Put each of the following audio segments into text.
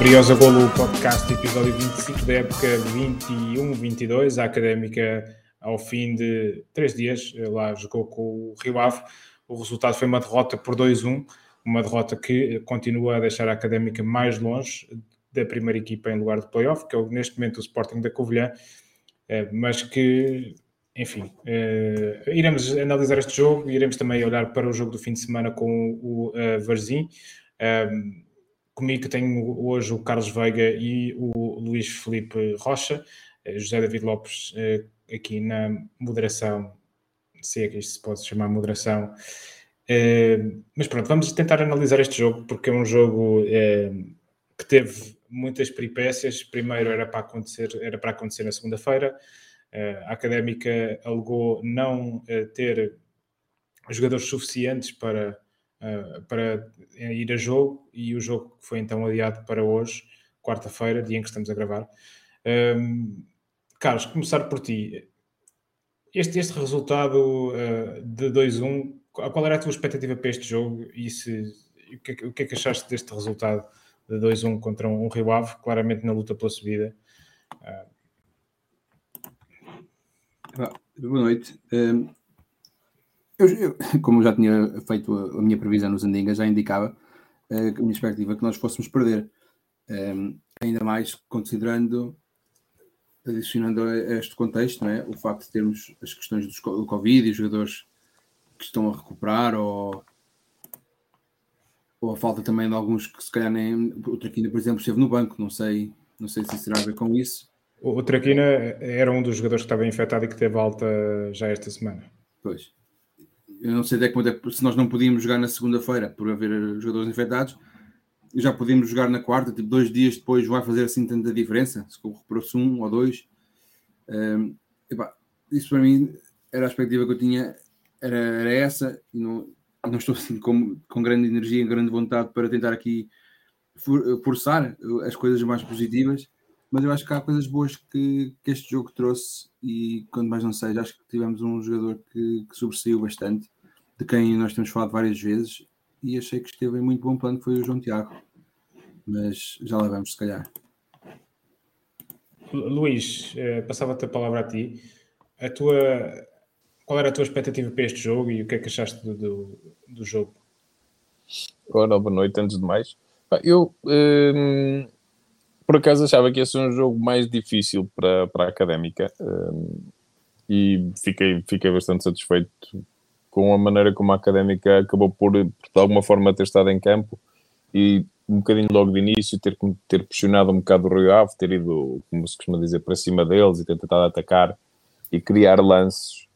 Briosa Golo Podcast, episódio 25 da época 21-22. A Académica, ao fim de três dias, lá jogou com o Rio Ave. O resultado foi uma derrota por 2-1, uma derrota que continua a deixar a Académica mais longe da primeira equipa em lugar de playoff, que é neste momento o Sporting da Covilhã, eh, mas que, enfim, eh, iremos analisar este jogo e iremos também olhar para o jogo do fim de semana com o eh, Varzim comigo tenho hoje o Carlos Veiga e o Luís Felipe Rocha, eh, José David Lopes eh, aqui na moderação, se é que isto se pode chamar moderação. Eh, mas pronto, vamos tentar analisar este jogo, porque é um jogo que teve muitas peripécias. Primeiro era para acontecer, era para acontecer na segunda-feira. A Académica alegou não ter jogadores suficientes para uh, para ir a jogo e o jogo foi então adiado para hoje, quarta-feira, dia em que estamos a gravar. Um, Carlos, começar por ti. Este, este resultado uh, de 2-1, qual era a tua expectativa para este jogo e se, o, que, o que é que achaste deste resultado de 2-1 contra um, um Rio Ave, claramente na luta pela subida? Uh... Boa noite. Um, eu, eu, como já tinha feito a, a minha previsão nos Andingas, já indicava uh, a minha expectativa que nós fôssemos perder. Um, ehm, ainda mais considerando, adicionando a este contexto, não é? o facto de termos as questões do Covid e os jogadores que estão a recuperar, ou, ou a falta também de alguns que se calhar nem. O Traquina, por exemplo, esteve no banco, não sei, não sei se isso terá a ver com isso. O Traquina era um dos jogadores que estava infectado e que teve alta já esta semana. Pois eu não sei até quando é, se nós não podíamos jogar na segunda-feira por haver jogadores infectados, já podíamos jogar na quarta, tipo dois dias depois vai fazer assim tanta diferença, se recuperou-se um ou dois. Um, epá, isso para mim era a expectativa que eu tinha, era, era essa, e não, não estou assim com, com grande energia e grande vontade para tentar aqui for, forçar as coisas mais positivas, mas eu acho que há coisas boas que, que este jogo trouxe e quando mais não seja, acho que tivemos um jogador que, que sobressaiu bastante, de quem nós temos falado várias vezes e achei que esteve em muito bom plano, que foi o João Tiago. Mas já lá vamos, se calhar. Luís, eh, passava-te a palavra a ti. A tua, qual era a tua expectativa para este jogo e o que é que achaste do, do, do jogo? Ora, boa noite, antes de mais. Eu, hum, por acaso achava que ia ser um jogo mais difícil para, para a Académica um, e fiquei, fiquei bastante satisfeito com a maneira como a Académica acabou por, de alguma forma, ter estado em campo e um bocadinho logo de início ter, ter pressionado um bocado o Rio Ave, ter ido, como se costuma dizer, para cima deles e ter tentado atacar e criar lances.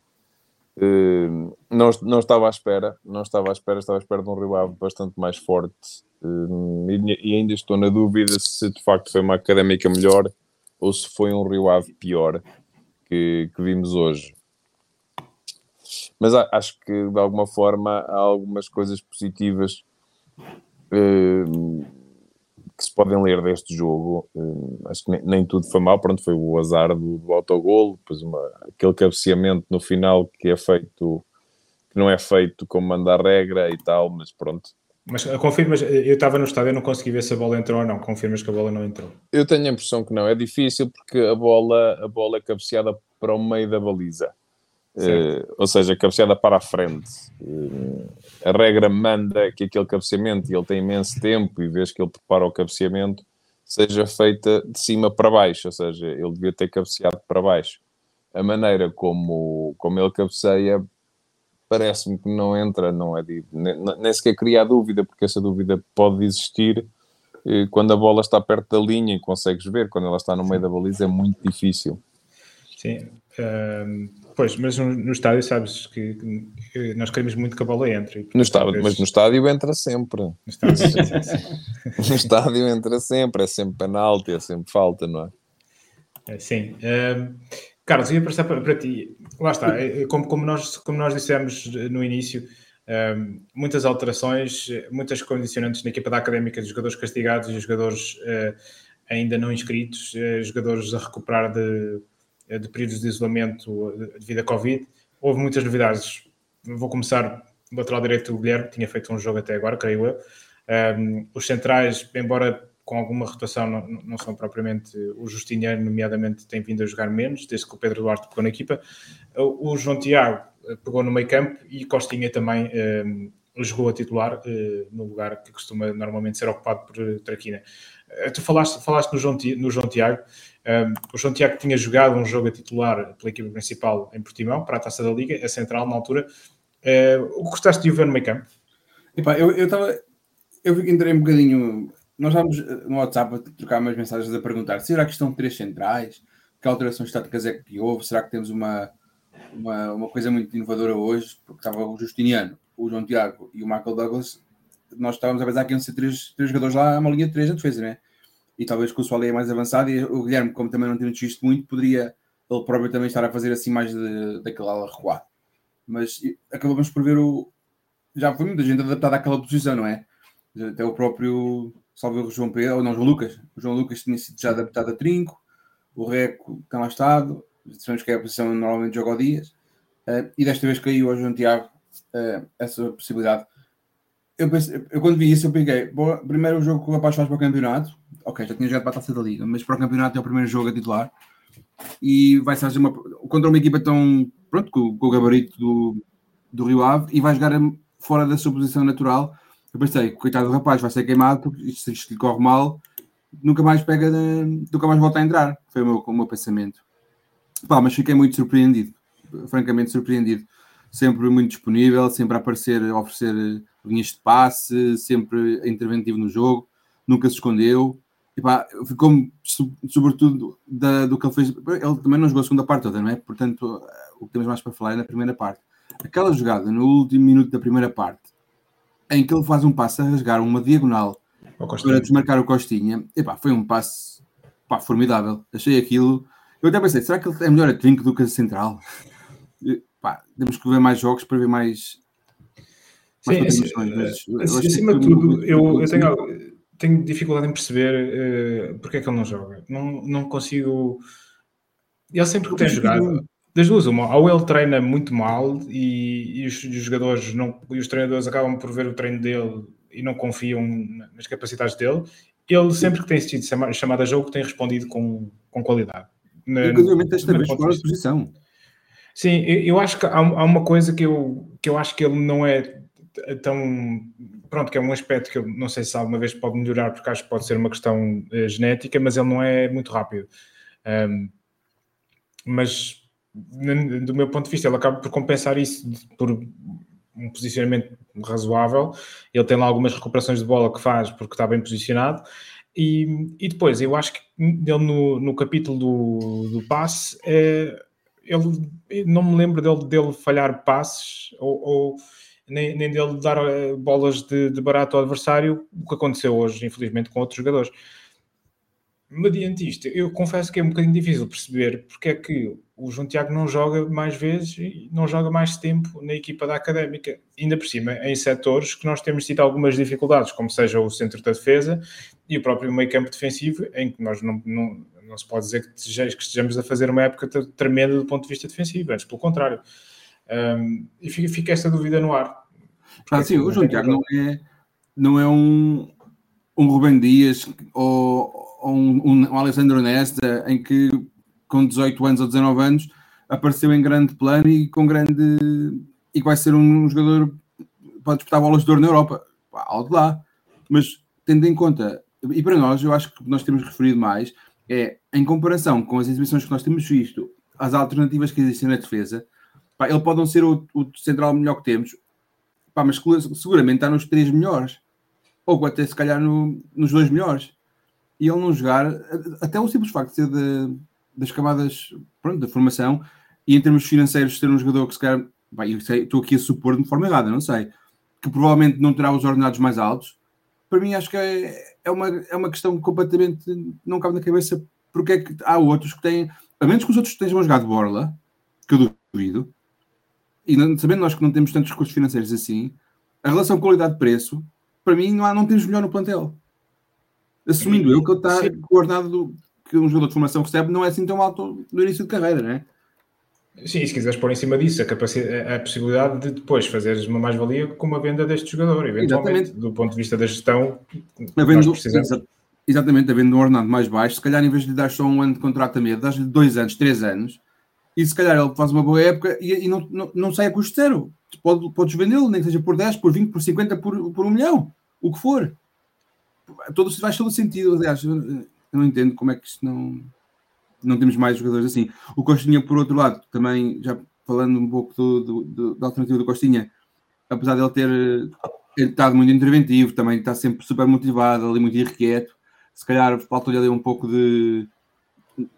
Uh, não, não estava à espera, não estava à espera, estava à espera de um Ave bastante mais forte Hum, e, ainda estou na dúvida se de facto foi uma académica melhor ou se foi um Ave pior que, que vimos hoje. Mas acho que de alguma forma há algumas coisas positivas hum, que se podem ler deste jogo. Hum, acho que nem, nem, tudo foi mal. Pronto, foi o azar do, do autogolo, depois uma, aquele cabeceamento no final que é feito, que não é feito como manda a regra e tal, mas pronto mas eh, confirmas, eh, eu estava no estádio e não consegui ver se a bola entrou ou não. Confirmas que a bola não entrou? Eu tenho a impressão que não. É difícil porque a bola, a bola é cabeceada para o meio da baliza. Uh, ou seja, cabeceada para a frente. Uh, a regra manda que aquele cabeceamento, e ele tem imenso tempo, e vês que ele prepara o cabeceamento, seja feita de cima para baixo. Ou seja, ele devia ter cabeceado para baixo. A maneira como, como ele cabeceia parece-me que não entra, não é de, nem, nem sequer cria a dúvida, porque essa dúvida pode existir eh, quando a bola está perto da linha e consegues ver, quando ela está no meio da baliza é muito difícil. Sim, uh, pois, mas no, no, estádio sabes que, que, nós queremos muito que a bola entre. No estádio, vezes... Mas no estádio entra sempre. No estádio, no estádio entra sempre, é sempre penalti, é sempre falta, não é? é sim. Uh, Carlos, ia passar para, para, ti. Lá está, é, é como, como, nós, como nós dissemos no início, um, muitas alterações, muitas condicionantes na equipa da académica de jogadores castigados e jogadores uh, ainda não inscritos, uh, jogadores a recuperar de, de períodos de isolamento devido à Covid. Houve muitas novidades. Vou começar lateral direito do Guilherme, tinha feito um jogo até agora, creio eu. Um, os centrais, embora com alguma rotação, não, não, são propriamente o Justiniano, nomeadamente, tem vindo a jogar menos, desde que o Pedro Duarte pegou na equipa. O João Tiago pegou no meio campo e Costinha também jogou a titular no lugar que costuma normalmente ser ocupado por Traquina. tu falaste, falaste no, João, no João Tiago, o João Tiago tinha jogado um jogo a titular pela equipa principal em Portimão, para a Taça da Liga, a central na altura. o que gostaste de ver no meio campo? Epá, eu estava. Eu, eu entrei um bocadinho. Nós estávamos eh, no WhatsApp a trocar umas mensagens a perguntar: será que estão três centrais? Que alterações táticas é que houve? Será que temos uma, uma, uma coisa muito inovadora hoje? Porque estava o Justiniano, o João Tiago e o Michael Douglas. Nós estávamos a pensar que iam ser três, três jogadores lá, uma linha de três na defesa, né? E talvez com o Soalé mais avançado e o Guilherme, como também não temos visto muito, poderia ele próprio também estar a fazer assim mais de, daquele ala recuar. Mas acabamos por ver o, já foi muita gente adaptada àquela posição, não é? Até o próprio salve João Pedro, ou não, João Lucas. O João Lucas tinha sido já adaptado a trinco, o Reco tem lá estado, sabemos que é a posição normalmente joga ao Dias, uh, e desta vez caiu ao João Tiago uh, essa possibilidade. Eu, pensei, eu quando vi isso, eu peguei, bom, primeiro jogo que o rapaz faz para o campeonato, ok, já tinha jogado para a taça da liga, mas para o campeonato é o primeiro jogo a titular, e vai ser uma, contra uma equipa tão, pronto, com, com o gabarito do, do Rio Ave, e vai jogar fora da sua posição natural. Eu pensei, coitado do rapaz, vai ser queimado, porque isto, isto lhe corre mal, nunca mais pega, nunca mais volta a entrar. Foi o meu, o meu pensamento. Pá, mas fiquei muito surpreendido, francamente surpreendido. Sempre muito disponível, sempre a aparecer, a oferecer linhas de passe, sempre interventivo no jogo, nunca se escondeu. E pá, ficou sobretudo da, do que ele fez. Ele também não jogou a segunda parte toda, não é? Portanto, o que temos mais para falar é na primeira parte aquela jogada no último minuto da primeira parte, em que ele faz um passo a rasgar uma diagonal para desmarcar o Costinha, epá, foi um passo pá, formidável. Achei aquilo. Eu até pensei, será que ele é melhor a trinco do que a central? Pá, temos que ver mais jogos para ver mais. Sim, mas, acima de tudo, eu, eu tenho, tenho, dificuldade em perceber uh, porque é que ele não joga. Não, não consigo. Ele sempre que tem jogado das duas, uma, ou ele treina muito mal e, e, os, os, jogadores não, e os treinadores acabam por ver o treino dele e não confiam nas capacidades dele. Ele sempre que tem sido chamado a jogo tem respondido com, com qualidade. Inclusive esta vez fora de posição. Sim, eu, eu acho que há, há, uma coisa que eu, que eu acho que ele não é tão pronto, que é um aspecto que eu não sei se alguma vez pode melhorar, porque acho que pode ser uma questão uh, genética, mas ele não é muito rápido. Um, mas do meu ponto de vista, ele acaba por compensar isso por um posicionamento razoável. Ele tem lá algumas recuperações de bola que faz porque está bem posicionado. E, e depois, eu acho que ele no, no capítulo do, do passe, é, ele, não me lembro dele, dele falhar passes ou, ou nem, nem dele dar eh, bolas de, de barato ao adversário, o que aconteceu hoje, infelizmente, com outros jogadores mediante isto, eu confesso que é um bocadinho difícil perceber porque é que o João Tiago não joga mais vezes e não joga mais tempo na equipa da Académica. Ainda por cima, em setores que nós temos tido algumas dificuldades, como seja o centro da defesa e o próprio meio campo defensivo, em que nós não, não, não se pode dizer que estejamos, a fazer uma época tremenda do ponto de vista defensivo, antes pelo contrário. Um, e fica, fica, esta dúvida no ar. Ah, sim, o João Tiago não é, não é um, um Rubem Dias ou um, um, um Alessandro Nesta, em que com 18 anos ou 19 anos apareceu em grande plano e com grande e que vai ser um jogador pode disputar bolas de ouro na Europa, algo lá. Mas tendo em conta, e para nós, eu acho que nós temos referido mais, é em comparação com as exibições que nós temos visto, as alternativas que existem na defesa, pá, ele pode não ser o, o central melhor que temos, pá, mas seguramente está nos três melhores, ou até se calhar no, nos dois melhores. E ele não jogar, até o simples facto de ser de, das camadas pronto, da formação. E em termos financeiros ser um jogador que se calhar, bem, sei, estou aqui a supor de forma errada, não sei, que provavelmente não terá os ordenados mais altos, para mim acho que é, é, uma, é uma questão completamente não cabe na cabeça porque é que há outros que têm, a menos que os outros estejam jogado borla, que eu duvido, e sabendo nós que não temos tantos recursos financeiros assim, a relação qualidade-preço, para mim não, há, não temos melhor no plantel assumindo eu que ele está coordenado que um jogador de formação recebe não é assim tão alto no início de carreira, não é? Sim, se quiseres pôr em cima disso a, capacidade, a possibilidade de depois fazeres uma mais-valia com uma venda deste jogador, eventualmente, Exatamente. do ponto de vista da gestão, nós precisamos. exatamente, havendo um ordenado mais baixo, se calhar em vez de lhe dar só um ano de contrato a meio, dás-lhe dois anos, três anos, e se calhar ele faz uma boa época e, e não, não, não sai a custo zero. Pode, podes vendê-lo, nem que seja por 10, por 20, por 50, por, por um milhão, o que for. Todo, faz todo sentido, aliás, eu não entendo como é que isto não, não temos mais jogadores assim. O Costinha, por outro lado, também, já falando um pouco do, do, do da alternativa do Costinha, apesar de ele ter estado muito interventivo, também está sempre super motivado, ali muito irrequieto, se calhar faltou-lhe ali um pouco de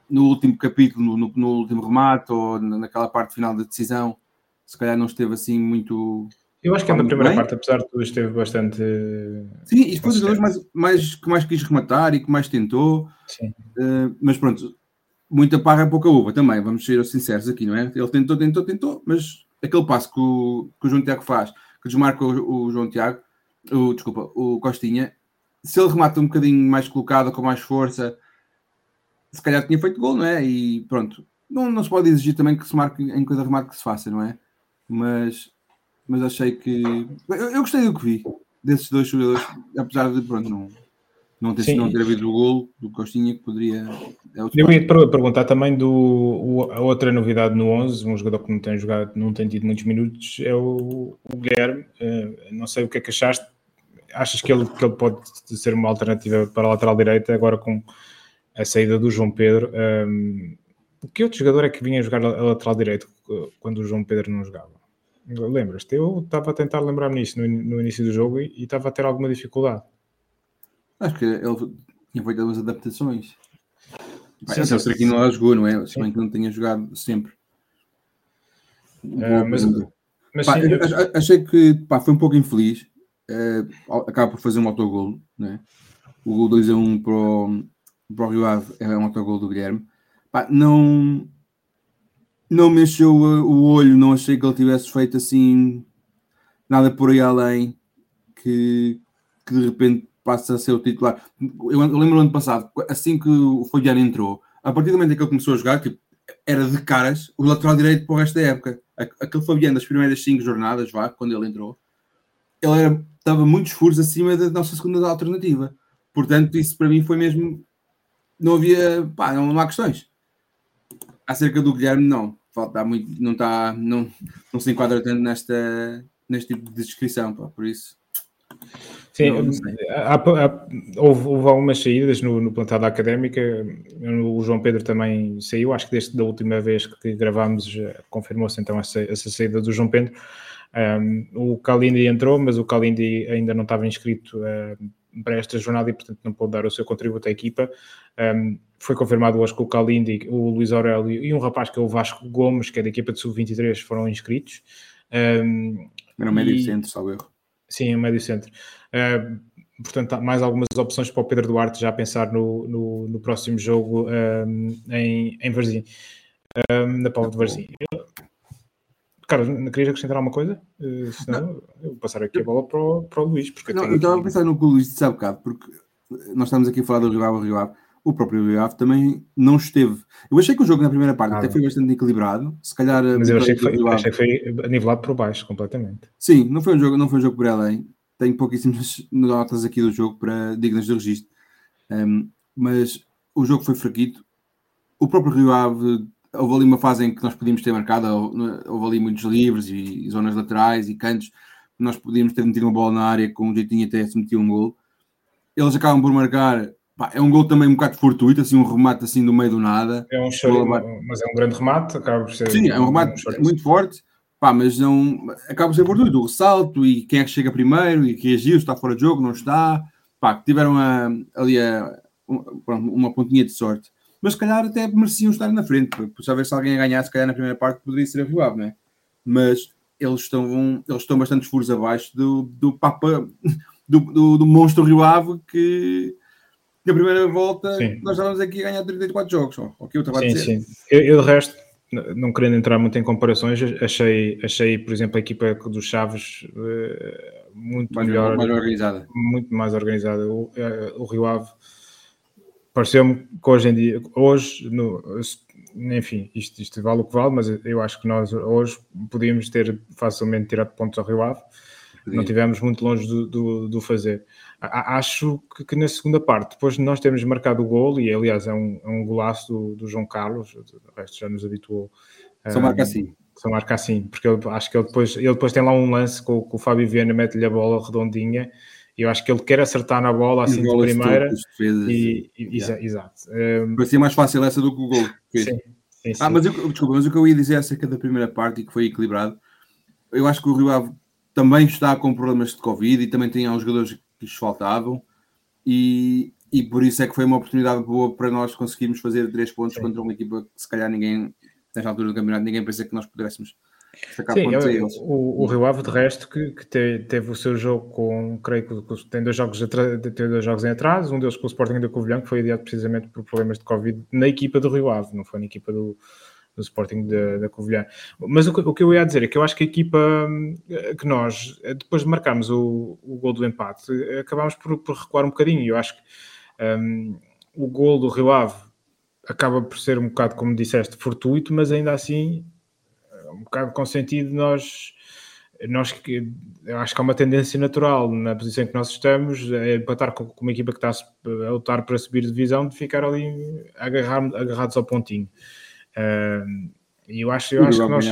no último capítulo, no, no, último remate ou naquela parte final da decisão, se calhar não esteve assim muito. Eu acho que na primeira bem. parte, apesar de tudo, esteve bastante. Sim, e foi dos mais, mais, que mais quis rematar e que mais tentou. Sim. Uh, mas pronto, muita parra é pouca uva também, vamos ser sinceros aqui, não é? Ele tentou, tentou, tentou, mas aquele passo que o, que o João Tiago faz, que desmarca o, o João Tiago, o, desculpa, o Costinha, se ele remata um bocadinho mais colocado, com mais força, se calhar tinha feito gol, não é? E pronto, não, não se pode exigir também que se marque em cada remate que se faça, não é? Mas, mas achei que. Eu, eu gostei do que vi desses dois jogadores, apesar de pronto, não, não ter, não ter havido o gol do Costinha que poderia. É eu ia te perguntar também do o, a outra novidade no 11, um jogador que não tem jogado, não tem tido muitos minutos, é o, o Guilherme. Uh, não sei o que é que achaste. Achas que ele, que ele pode ser uma alternativa para a lateral direita agora com a saída do João Pedro? Um, que outro jogador é que vinha jogar a lateral direito quando o João Pedro não jogava? Lembras-te? Eu estava a tentar lembrar-me nisso no, no, início do jogo e, estava a ter alguma dificuldade. Acho que ele tinha feito algumas adaptações. Sim, sim, aqui não lá jogou, não é? Se bem que não tenha jogado sempre. Uh, mas, mas pá, sim, eu... Achei que pá, foi um pouco infeliz. Uh, acaba por fazer um autogol, né? O gol 2 a 1 para o, para o Rio Ave é um autogol do Guilherme. Pá, não, não mexeu o olho, não achei que ele tivesse feito assim nada por aí além que, que de repente passa a ser o titular. Eu, eu lembro no ano passado, assim que o Fabiano entrou, a partir do momento em que ele começou a jogar, tipo, era de caras o lateral direito para o resto da época. Aquele Fabiano das primeiras cinco jornadas, vá, quando ele entrou, ele era, estava muitos furos acima da nossa segunda alternativa. Portanto, isso para mim foi mesmo. Não havia. Pá, não, não há questões. Acerca do Guilherme, não. Falta muito, não está. Não, não se enquadra tanto nesta, neste tipo de descrição, pá, por isso. Sim, há, há, houve, houve, algumas saídas no, no plantado da académica. O João Pedro também saiu, acho que desde a última vez que gravámos eh, confirmou-se então essa, essa, saída do João Pedro. Um, o Kalindi entrou, mas o Kalindi ainda não estava inscrito um, para esta jornada e, portanto, não pôde dar o seu contributo à equipa. Um, foi confirmado hoje que o Kalindi, o Luís Aurélio e um rapaz que é o Vasco Gomes, que é da equipa de sub-23, foram inscritos. Um, Era um médio centro, salvo erro. Sim, o médio centro. Uh, portanto, mais algumas opções para o Pedro Duarte já pensar no, no, no próximo jogo um, em, em Varzim, um, na Póvoa de Varzim. Carlos, querias acrescentar alguma coisa? Uh, senão, não. eu vou passar aqui a bola para o, para o Luís. Porque não, eu estava aqui... a pensar no que o Luís disse há bocado, porque nós estamos aqui a falar do Rio Ave, Rio Ave. O próprio Rio Ave também não esteve. Eu achei que o jogo na primeira parte ah, até foi bastante equilibrado. Se calhar. Mas eu achei que, foi, achei que foi nivelado por baixo, completamente. Sim, não foi um jogo, não foi um jogo por além tenho pouquíssimas notas aqui do jogo para dignas de registro. Um, mas o jogo foi fraquito. O próprio Rio Ave, houve ali uma fase em que nós podíamos ter marcado, houve ali muitos livres e, zonas laterais e cantos. Nós podíamos ter metido uma bola na área com um jeitinho até se meter um gol. Eles acabam por marcar. Pá, é um gol também um bocado fortuito, assim, um remate assim do meio do nada. É um choro, mas é um grande remate, acaba por ser. Sim, é um remate um muito forte Pá, mas não. Acaba por ser por tudo. O ressalto e quem é que chega primeiro e que reagiu, está fora de jogo, não está. Pá, tiveram a, ali a, uma pontinha de sorte. Mas se calhar até mereciam estar na frente. Por saber se alguém a ganhar, se calhar na primeira parte poderia ser a Rio Ave, não é? Mas eles estão, eles estão bastante furos abaixo do, do Papa, do, do, do monstro Rio Ave que na primeira volta sim. nós estávamos aqui a ganhar 34 jogos. o que eu estava sim, a dizer. Sim. Eu, eu de resto não querendo entrar muito em comparações, achei, achei por exemplo, a equipa dos Chaves uh, muito mais, melhor, mais organizada. Muito mais organizada. O, uh, o Rio Ave pareceu-me que hoje em dia, hoje, no, enfim, isto, isto vale o que vale, mas eu acho que nós hoje podíamos ter facilmente tirado pontos ao Rio Ave. não tivemos muito longe do, do, do fazer. A, acho que, que, na segunda parte, depois de nós termos marcado o gol, e aliás é um, é um golaço do, do João Carlos, o resto já nos habituou. Só marca assim. Só marca assim, porque eu acho que ele depois, ele depois tem lá um lance com, com o Fábio Viana, mete-lhe a bola redondinha, eu acho que ele quer acertar na bola assim de primeira. E, e, yeah. Exato. Um, Parecia mais fácil essa do que o gol. Sim, sim, sim. Ah, mas eu, desculpa, mas o que eu ia dizer acerca da primeira parte e que foi equilibrado, eu acho que o Rio Ave também está com problemas de Covid e também tem alguns jogadores que lhes faltavam e, e por isso é que foi uma oportunidade boa para nós conseguirmos fazer três pontos contra uma equipa que se calhar ninguém, nesta altura do campeonato, ninguém pensa que nós pudéssemos Sim, eu, eles. O, o Rio Ave, de resto, que, que te, teve o seu jogo com, creio que tem dois jogos, tem dois jogos em atraso, um deles com o Sporting da Covilhã, que foi adiado precisamente por problemas de Covid na equipa do Rio Ave, não foi na equipa do, do Sporting da, da Covilhã. Mas o, o, que eu ia dizer é que eu acho que a equipa eh, que nós, depois de marcarmos o, o gol do empate, acabámos por, por recuar um bocadinho. Eu acho que um, o gol do Rio Ave acaba por ser um bocado, como disseste, fortuito, mas ainda assim um bocado com sentido nós nós que eu acho que há uma tendência natural na posição em que nós estamos é empatar com, uma equipa que está a lutar para subir divisão de ficar ali agarrar, agarrados ao pontinho e eu acho, eu acho que nós...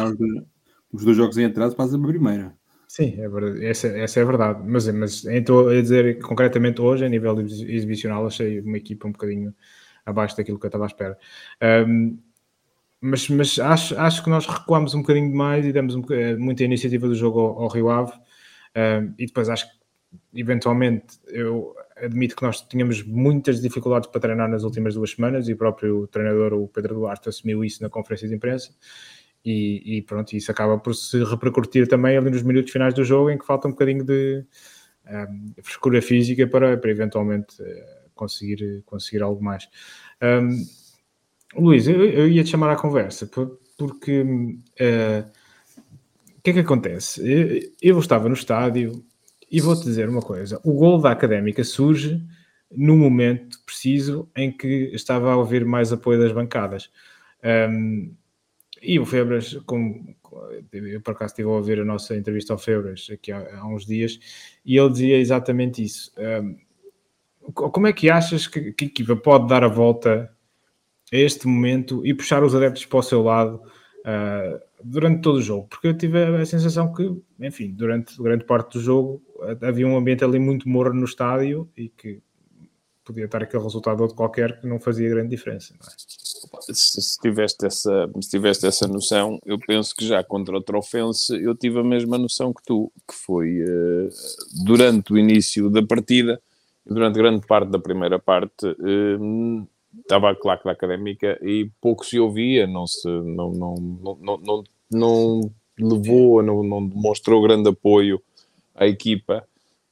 Os dois jogos em atraso fazem a primeira. Sim, é verdade. Essa, essa é verdade. Mas, mas estou a dizer concretamente hoje, a nível exibicional, achei uma equipa um bocadinho abaixo daquilo que eu estava à espera. Um, mas, mas acho, acho que nós recuamos um bocadinho demais e demos um, eh, muita iniciativa do jogo ao, ao Rio Ave. Um, e depois acho que, eventualmente, eu admito que nós tínhamos muitas dificuldades para treinar nas últimas duas semanas e o próprio treinador, o Pedro Duarte, assumiu isso na conferência de imprensa. E, e pronto, isso acaba por se repercutir também ali nos minutos finais do jogo, em que falta um bocadinho de um, frescura física para, para eventualmente uh, conseguir, conseguir algo mais. Um, Luís, eu, eu, ia te chamar à conversa porque uh, o que é que acontece? Eu, eu estava no estádio e vou-te dizer uma coisa: o gol da académica surge no momento preciso em que estava a ouvir mais apoio das bancadas. Um, e o Febras, como eu por acaso estive a ouvir a nossa entrevista ao Febras aqui há, há uns dias, e ele dizia exatamente isso. Um, como é que achas que, que a equipa pode dar a volta a este momento e puxar os adeptos para o seu lado uh, durante todo o jogo? Porque eu tive a sensação que, enfim, durante grande parte do jogo havia um ambiente ali muito morno no estádio e que podia estar aquele resultado outro qualquer que não fazia grande diferença. É? Se, se, tiveste essa, se tiveste essa noção, eu penso que já contra o Trofense eu tive a mesma noção que tu, que foi uh, durante o início da partida, durante grande parte da primeira parte, uh, estava a claque da académica e pouco se ouvia, não se não, não, não, não, não, não levou, não, não demonstrou grande apoio à equipa,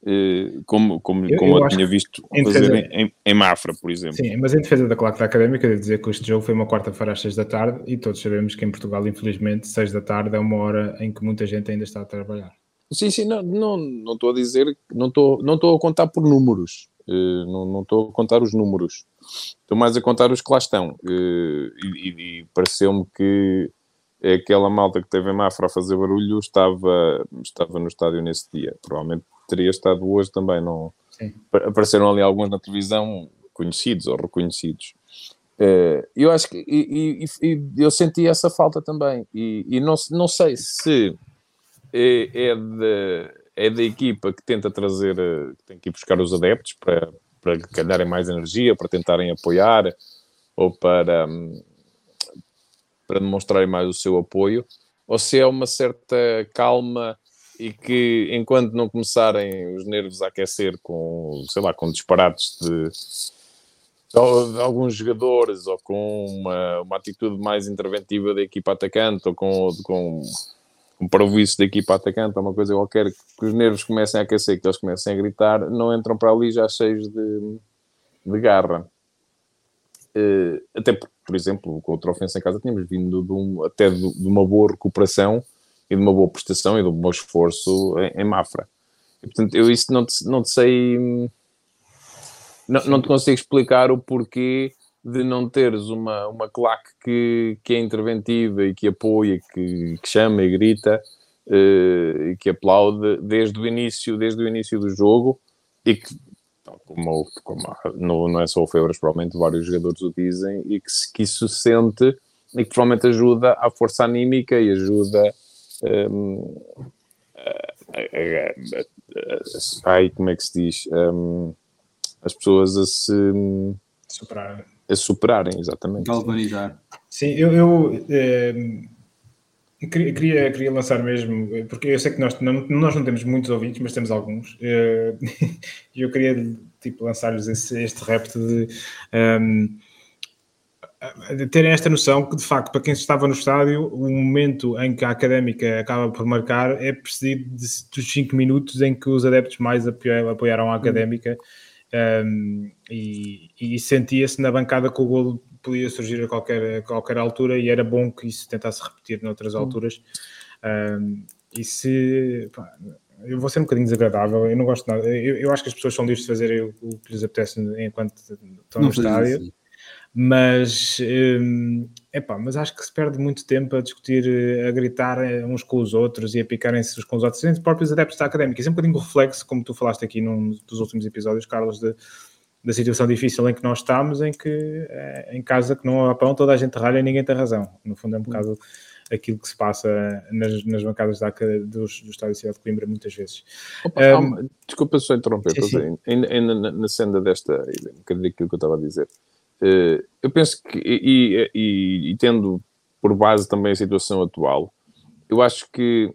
eh, como, como, eu, como eu, eu tinha visto fazer em, em, Mafra, por exemplo. Sim, mas em defesa da claque da académica, devo dizer que este jogo foi uma quarta-feira às seis da tarde e todos sabemos que em Portugal, infelizmente, seis da tarde é uma hora em que muita gente ainda está a trabalhar. Sim, sim, não, não, não estou a dizer, não estou, não estou a contar por números, não, não estou a contar os números, estou mais a contar os que lá estão. Uh, e, e pareceu-me que aquela malta que teve em Mafra a fazer barulho estava, estava no estádio nesse dia. Provavelmente teria estado hoje também. Não... Apareceram ali alguns na televisão conhecidos ou reconhecidos. Uh, eu acho que e, e, e, eu senti essa falta também. E, e não, não sei se é, é, de, é da equipa que tenta trazer, eh, que tem que ir buscar os adeptos para, para ganharem mais energia, para tentarem apoiar ou para, hum, para demonstrarem mais o seu apoio, ou se é uma certa calma e que enquanto não começarem os nervos a aquecer com, sei lá, com disparates de, de alguns jogadores ou com uma, uma atitude mais interventiva da equipa atacante ou com, com um parvoíce da equipa atacante ou uma coisa qualquer, que os nervos comecem a aquecer, que eles comecem a gritar, não entram para ali já cheios de, de garra. Uh, até porque, por exemplo, com outra ofensa em casa tínhamos vindo de um, até de, de, uma boa recuperação e de uma boa prestação e de um bom esforço em, em Mafra. E, portanto, eu isso não te, não te sei... Não, não te consigo explicar o porquê de não teres uma, uma claque que, que é interventiva e que apoia, que, que chama e grita, uh, que aplaude desde o início, desde o início do jogo e que como, como não, não é só o Febras, provavelmente vários jogadores o dizem, e que, que isso sente e que provavelmente ajuda à força anímica e ajuda um, a, ai, como é que se diz? Um, as pessoas a se superarem. A superarem, exatamente. Galvanizar. Sim, eu, eu eh, queria, queria lançar mesmo, porque eu sei que nós não, nós não temos muitos ouvintes, mas temos alguns. Eh, e eu queria tipo, lançar-lhes este repto de. Um, de terem esta noção que, de facto, para quem estava no estádio, o momento em que a académica acaba por marcar é precedido dos 5 minutos em que os adeptos mais apoiaram a académica um, e, e sentia-se na bancada que o golo podia surgir a qualquer, a qualquer altura e era bom que isso tentasse repetir noutras alturas. Um, e se. Pá, eu vou ser um bocadinho desagradável, eu não gosto de nada. Eu, eu acho que as pessoas são livres de fazerem o, o que lhes apetece enquanto estão não no estádio. Assim mas hum, epá, mas acho que se perde muito tempo a discutir, a gritar uns com os outros e a picarem-se uns com os outros, entre os próprios adeptos da académica. Isso é um bocadinho reflexo, como tu falaste aqui num dos últimos episódios, Carlos, de, da situação difícil em que nós estamos, em que é, em casa que não há pão, toda a gente ralha e ninguém tem razão. No fundo é um bocado aquilo que se passa nas, nas bancadas da, dos, do Estado de Cidade de Coimbra muitas vezes. Opa, um, desculpa só interromper, sim, sim. Ainda, na, na senda desta, um bocadinho aquilo que eu estava a dizer, eh, eu penso que, e, e, e, tendo por base também a situação atual, eu acho que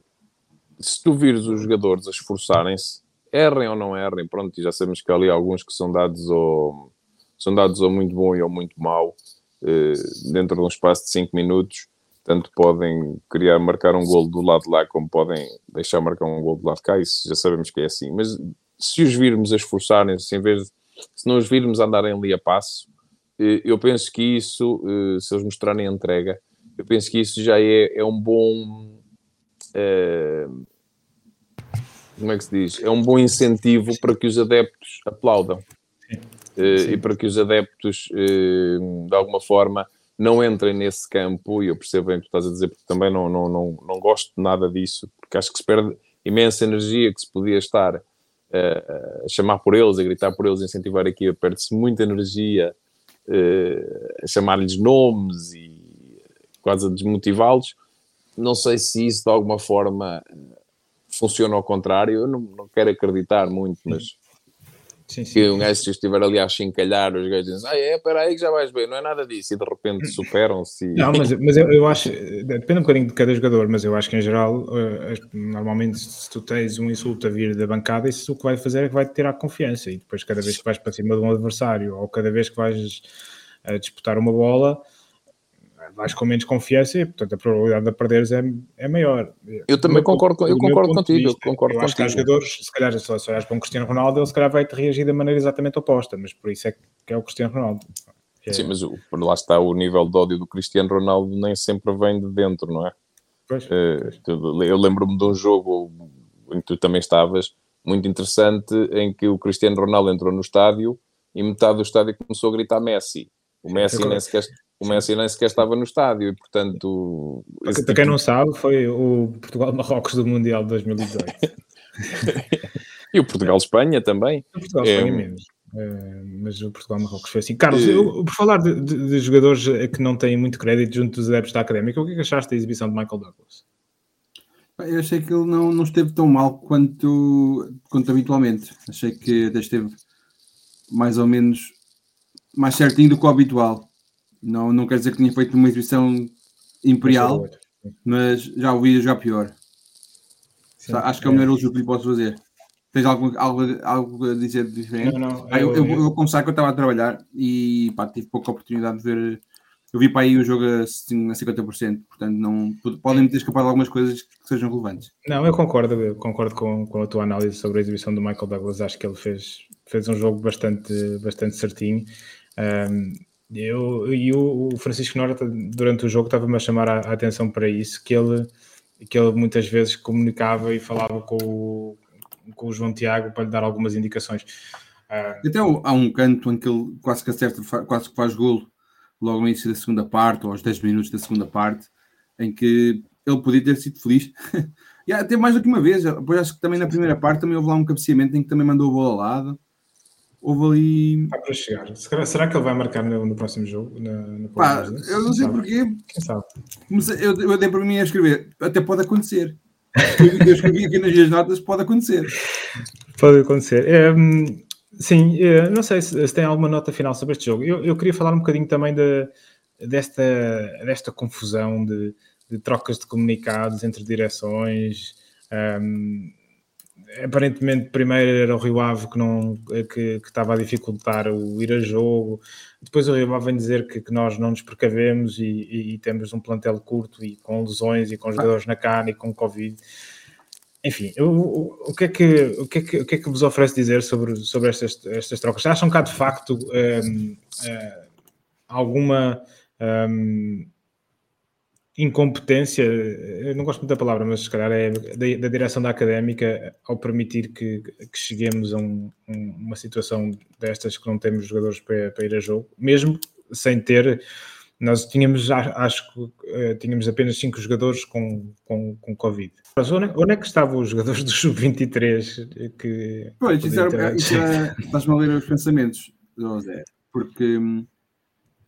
se tu vires os jogadores a esforçarem-se, errem ou não errem, pronto, já sabemos que há ali alguns que são dados ao, são dados ao muito bom e ao muito mau, eh, dentro de um espaço de 5 minutos, tanto podem criar, marcar um gol do lado de lá, como podem deixar marcar um gol do lado de cá, isso já sabemos que é assim, mas se os virmos a esforçarem-se, em vez de, se não os virmos a andarem ali a passo, eh, eu penso que isso, eh, se eles mostrarem entrega, eu penso que isso já é, é um bom. É, como é que se diz? É um bom incentivo para que os adeptos aplaudam Sim. e para que os adeptos, de alguma forma, não entrem nesse campo. E eu percebo bem o que tu estás a dizer, porque também não, não, não, não gosto de nada disso, porque acho que se perde imensa energia que se podia estar a chamar por eles, a gritar por eles, a incentivar aqui, perde-se muita energia uh, chamar-lhes nomes e quase a desmotivá-los. Não sei se isso de alguma forma funciona ao contrário, eu não, não quero acreditar muito, mas sim, sim. que um gajo se estiver ali a chincalhar, os gajos dizem, ah, é, espera aí que já vais ver, não é nada disso, e de repente superam-se. E... Não, mas, mas eu, eu, acho, depende um bocadinho de cada jogador, mas eu acho que em geral, uh, normalmente se tu tens um insulto a vir da bancada, isso o que vai fazer é que vai te tirar confiança, e depois cada vez que vais para cima de um adversário, ou cada vez que vais a disputar uma bola, vais com menos confiança e, portanto, a probabilidade de perderes é, é maior. Eu também concordo, eu concordo contigo. Vista, eu concordo eu acho contigo. que há jogadores, se calhar, se olhares para um Cristiano Ronaldo, ele se calhar vai-te reagir da maneira exatamente oposta, mas por isso é que é o Cristiano Ronaldo. É... Sim, mas o, lá está o nível de ódio do Cristiano Ronaldo nem sempre vem de dentro, não é? Pois, pois. Eu lembro-me de um jogo em que tu também estavas, muito interessante, em que o Cristiano Ronaldo entrou no estádio e metade do estádio começou a gritar Messi. O Messi nem sequer, o Messi nem sequer estava no estádio e, portanto... Para, tipo... quem não sabe, foi o Portugal-Marrocos do Mundial de 2018. e o Portugal-Espanha também. O Portugal-Espanha é... menos. Uh, mas o Portugal-Marrocos foi assim. Carlos, eu, por falar de, de, de, jogadores que não têm muito crédito junto dos adeptos da Académica, o que é que achaste da exibição de Michael Douglas? Eu achei que ele não, não esteve tão mal quanto, quanto habitualmente. Achei que até esteve mais ou menos mais certinho do que o habitual. Não, não quer dizer que tinha feito uma exibição imperial, mas já o vi jogar pior. Sim, Acho que é o melhor uso que lhe posso fazer. Tens algo, algo, algo a dizer diferente? Não, não, ah, eu, eu, eu, eu vou começar que eu estava a trabalhar e pá, tive pouca oportunidade de ver. Eu vi para aí o jogo a, assim, a 50%, portanto não, podem me ter escapado algumas coisas que sejam relevantes. Não, eu concordo, eu concordo com, com a tua análise sobre a exibição do Michael Douglas. Acho que ele fez, fez um jogo bastante, bastante certinho. Um, eu, e o, Francisco Norte, durante o jogo, estava-me a chamar a, a, atenção para isso, que ele, que ele muitas vezes comunicava e falava com o, com o João Tiago para lhe dar algumas indicações. Uh, Até há um canto em que ele quase que acerta, quase que faz golo logo no início da segunda parte, ou aos 10 minutos da segunda parte, em que ele podia ter sido feliz E até mais do que uma vez, depois acho que também na primeira parte também houve lá um cabeceamento em que também mandou a bola ao lado. Houve ali. Está para chegar. Será, será que ele vai marcar no, no próximo jogo? Na, no Pá, eu não sei sabe? porquê. Quem sabe? Eu, eu dei para mim a escrever. Até pode acontecer. Eu escrevi aqui nas minhas notas, pode acontecer. Pode acontecer. É, sim, é, não sei se, se, tem alguma nota final sobre este jogo. Eu, eu queria falar um bocadinho também de, desta, desta confusão de, de trocas de comunicados entre direções. Um, aparentemente primeiro era o Rio Ave que, não, que, que, estava a dificultar o ir a jogo, depois o Rio Ave vem dizer que, que nós não nos precavemos e, e, e, temos um plantel curto e com lesões e com jogadores na carne e com Covid. Enfim, o, o, que é que, o, que é que, o que é que vos oferece dizer sobre, sobre estas, estas trocas? Acham que há de facto um, um, eh, alguma um, incompetência, eu não gosto muito da palavra, mas se calhar é da, da direção da académica ao permitir que, que cheguemos a um, um, uma situação destas que não temos jogadores para, para, ir a jogo, mesmo sem ter. Nós tínhamos, acho que uh, tínhamos apenas cinco jogadores com, com, com Covid. Mas onde, onde é que estavam os jogadores do Sub-23 que. Pois, isso, era, isso era, estás-me a ler os pensamentos, José, porque hum,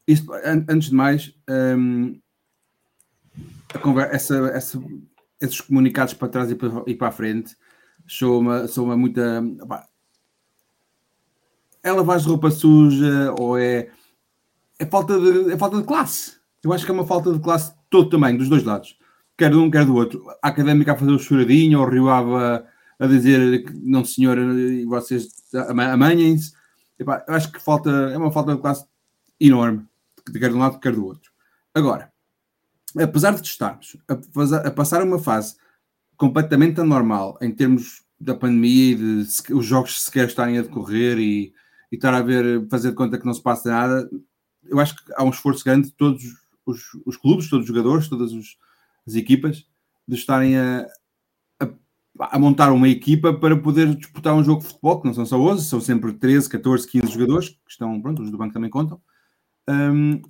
isto, antes de mais, um, conversa, essa, essa, esses comunicados para trás e para, e para a frente são uma, uma muita. Opa, é lavar roupa suja ou é, é, falta de, é falta de classe. Eu acho que é uma falta de classe de todo tamanho, dos dois lados. Quer de um, quer do outro. A académica a fazer o choradinho, ou o Rio Ava a dizer que não, senhor, e vocês amanhem-se. Eu acho que falta, é uma falta de classe enorme, quer de um lado, quer do outro. Agora, apesar de estarmos a, a, passar uma fase completamente anormal em termos da pandemia e de se, os jogos sequer estarem a decorrer e, e estar a ver, fazer de conta que não se passa nada, eu acho que há um esforço grande de todos os, os clubes, todos os jogadores, todas os, as equipas, de estarem a, a, a, montar uma equipa para poder disputar um jogo de futebol, que não são só 11, são sempre 13, 14, 15 jogadores, que estão, pronto, os do banco também contam. Um,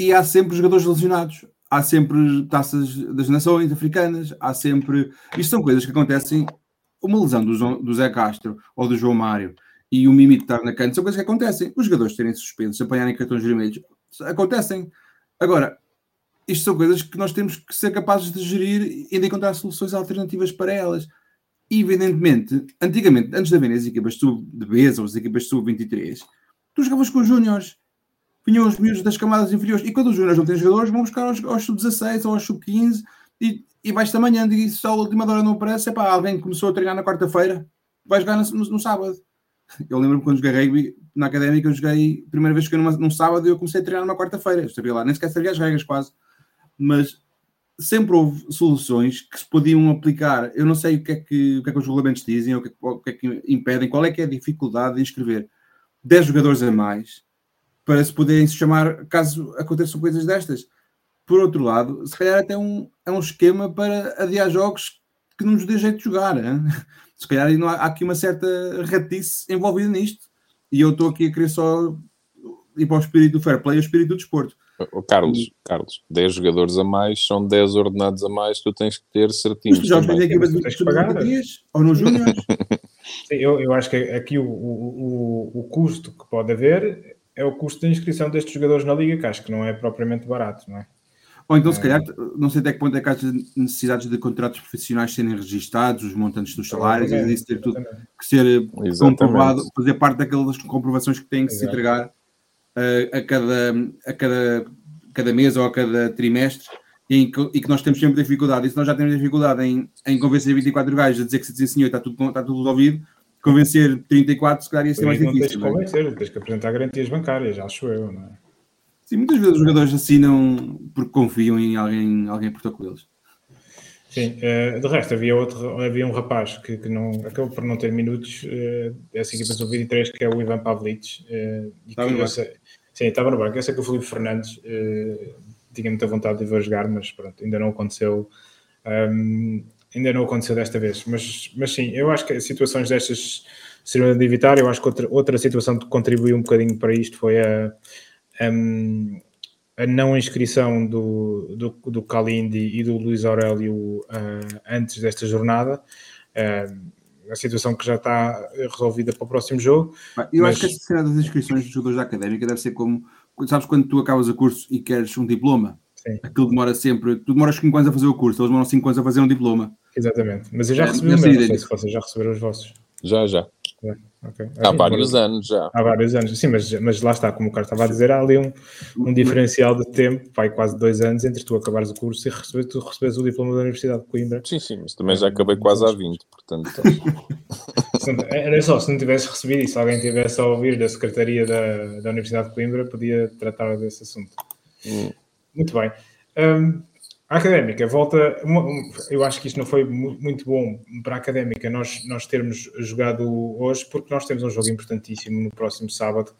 e há sempre jogadores lesionados, há sempre taças das nações africanas, há sempre. Isto são coisas que acontecem. Uma lesão do, do Zé Castro ou do João Mário e o Mimi estar na cancha são coisas que acontecem. Os jogadores terem suspensos, apanharem cartões vermelhos, acontecem. Agora, isto são coisas que nós temos que ser capazes de gerir e de encontrar soluções alternativas para elas. E, evidentemente, antigamente, antes de haver as equipas de B ou as equipas sub-23, tu jogavas com os júniores vinham os miúdos das camadas inferiores. E quando os júniores não têm jogadores, vão buscar aos, aos sub-16 ou aos sub-15 e, e vais amanhã e se a última hora não aparece, é pá, alguém começou a treinar na quarta-feira, vai jogar no, no, no, sábado. Eu lembro-me quando joguei rugby na académica, eu joguei, primeira vez que numa, num sábado eu comecei a treinar numa quarta-feira. Eu sabia lá, nem sequer sabia as regras quase. Mas sempre houve soluções que se podiam aplicar. Eu não sei o que é que, o que, é que os regulamentos dizem, o que, é, o que é que impedem, qual é que é a dificuldade de inscrever 10 jogadores a mais para se poderem se chamar caso aconteçam coisas destas. Por outro lado, se calhar até um, é um esquema para adiar jogos que não nos dê jeito de jogar. Hein? Se calhar não há, há aqui uma certa ratice envolvida nisto. E eu estou aqui a querer só ir para o espírito do fair play e o espírito do desporto. O Carlos, Carlos, 10 jogadores a mais são 10 ordenados a mais, tu tens que ter certinho. Os jogos tens equipa de dias ou no júnior? eu, eu acho que aqui o, o, o, o custo que pode haver é o custo da inscrição destes jogadores na Liga, que acho que não é propriamente barato, não é? Ou então, se calhar, não sei até que ponto é que há necessidades de contratos profissionais serem registados, os montantes dos salários, e isso ter tudo que ser exatamente. comprovado, fazer parte daquelas comprovações que têm que Exato. se entregar uh, a, cada, a cada, cada mês ou a cada trimestre e que, e que nós temos sempre dificuldade. E se nós já temos dificuldade em, em convencer 24 gajos a dizer que se diz senhor está tudo, está tudo resolvido, convencer 34, se calhar ia ser mais difícil. Não tens que é? convencer, tens que apresentar garantias bancárias, acho eu, não é? Sim, muitas vezes os jogadores assinam porque confiam em alguém, alguém por com eles. Sim, uh, de resto havia outro, havia um rapaz que, que não, acabou por não ter minutos uh, dessa equipa do 23, que é o Ivan Pavlic. Estava no sei, sim, estava no banco. Eu sei que o Felipe Fernandes tinha muita vontade de ver jogar, mas pronto, ainda não aconteceu. Um, ainda não aconteceu desta vez, mas, mas sim, eu acho que situações destas seriam de evitar. Eu acho que outra, outra situação que contribuiu um bocadinho para isto foi a, a, a não inscrição do, do, do Kalindi e do Luís Aurélio uh, antes desta jornada. Uh, a situação que já está resolvida para o próximo jogo. Eu mas... acho que a cena das inscrições dos jogadores da académica deve ser como, sabes, quando tu acabas o curso e queres um diploma, Sim. aquilo demora sempre, tu demoras 5 anos a fazer o curso, eles demoram 5 anos a fazer um diploma. Exatamente, mas eu já é, recebi o meu, não sei se vocês já receberam os vossos. Já, já. É. Okay. Há vários anos já. Há vários anos, sim, mas, mas lá está, como o cara estava a dizer, há ali um, um diferencial de tempo, vai quase dois anos entre tu acabares o curso e receber, tu recebes o diploma da Universidade de Coimbra. Sim, sim, mas também já acabei quase há 20, portanto. Era só, se não tivesse recebido e se alguém tivesse a ouvir da Secretaria da, da Universidade de Coimbra, podia tratar desse assunto. Hum. Muito bem. Um, a académica volta. Eu acho que isto não foi muito bom para a académica nós, nós termos jogado hoje, porque nós temos um jogo importantíssimo no próximo sábado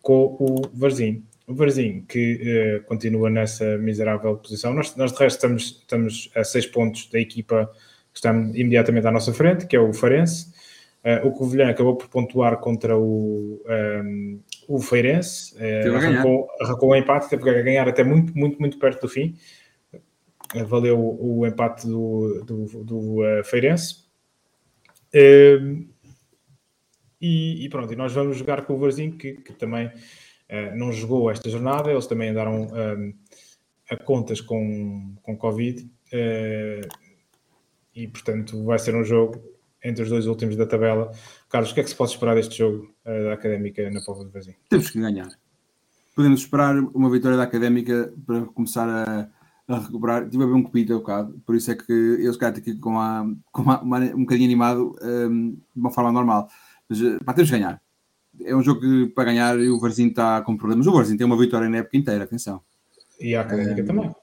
com o Varzim. O Varzim que uh, continua nessa miserável posição. Nós, nós de resto, estamos, estamos a seis pontos da equipa que está imediatamente à nossa frente, que é o Farense. Uh, o Covilhã acabou por pontuar contra o, um, o Feirense, uh, arrancou, arrancou o empate, teve que ganhar até muito, muito, muito perto do fim valeu o, empate do, do, do uh, Feirense. Uh, e, e, pronto, e nós vamos jogar com o Varzinho, que, que também não jogou esta jornada, eles também andaram um, a contas com, com Covid, e portanto vai ser um jogo entre os dois últimos da tabela. Carlos, o que é que se pode esperar deste jogo da Académica na Póvoa do Varzinho? Temos que ganhar. Podemos esperar uma vitória da Académica para começar a a recuperar. Estive a ver um copito um bocado, por isso é que eu se calhar aqui com, a, com uma, um bocadinho animado um, de uma forma normal. Mas eh, pá, temos que ganhar. É um jogo que para ganhar e o Varzinho está com problemas. O Varzinho tem uma vitória na época inteira, atenção. E a Académica um, também.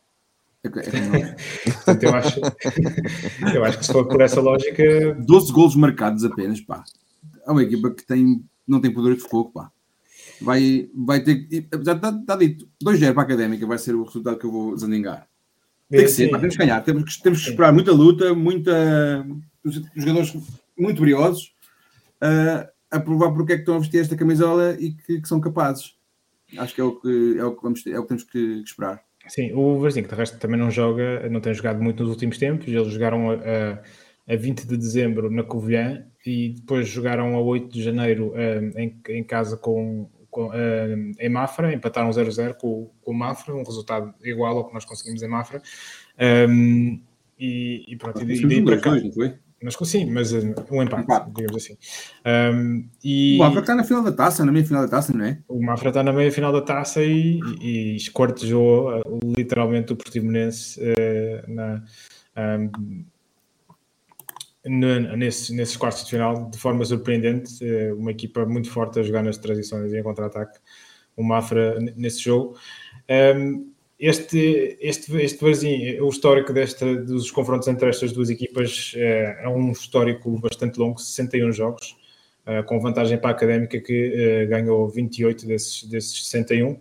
É, é, eu, acho, eu acho que se for por essa lógica. 12 golos marcados apenas, pá. É uma equipa que tem, não tem poder de fogo, pá. Vai, vai ter. Já está, está dito, 2-0 para a académica vai ser o resultado que eu vou desaningar. Tem que ser, temos que ganhar. Temos que, temos que esperar muita luta, muita, jogadores muito briosos uh, a provar porque é que estão a vestir esta camisola e que, que, são capazes. Acho que é o que, é o que, vamos, é o que temos que, que esperar. Sim, o Verzinho, de resto, também não joga, não tem jogado muito nos últimos tempos. Eles jogaram a, a 20 de dezembro na Covilhã e depois jogaram a 8 de janeiro uh, em, em casa com, com, uh, em Mafra, empataram 0-0 com, com o Mafra, um resultado igual ao que nós conseguimos em Mafra. Um, e, e pronto, e, daí para cá. Mas, sim, mas uh, um empate, digamos assim. Um, e... O Mafra está na final da taça, na meia final da taça, não é? O Mafra está na meia final da taça e, e, e escortejou uh, literalmente o Portimonense uh, na. Um, nesses, nesses quartos de final de forma surpreendente. Eh, uma equipa muito forte a jogar nas transições e em contra-ataque. O Mafra nesse jogo. Este, este, este Varzim, o histórico desta, dos confrontos entre estas duas equipas é, é um histórico bastante longo, 61 jogos, com vantagem para a Académica que ganhou 28 desses, desses 61.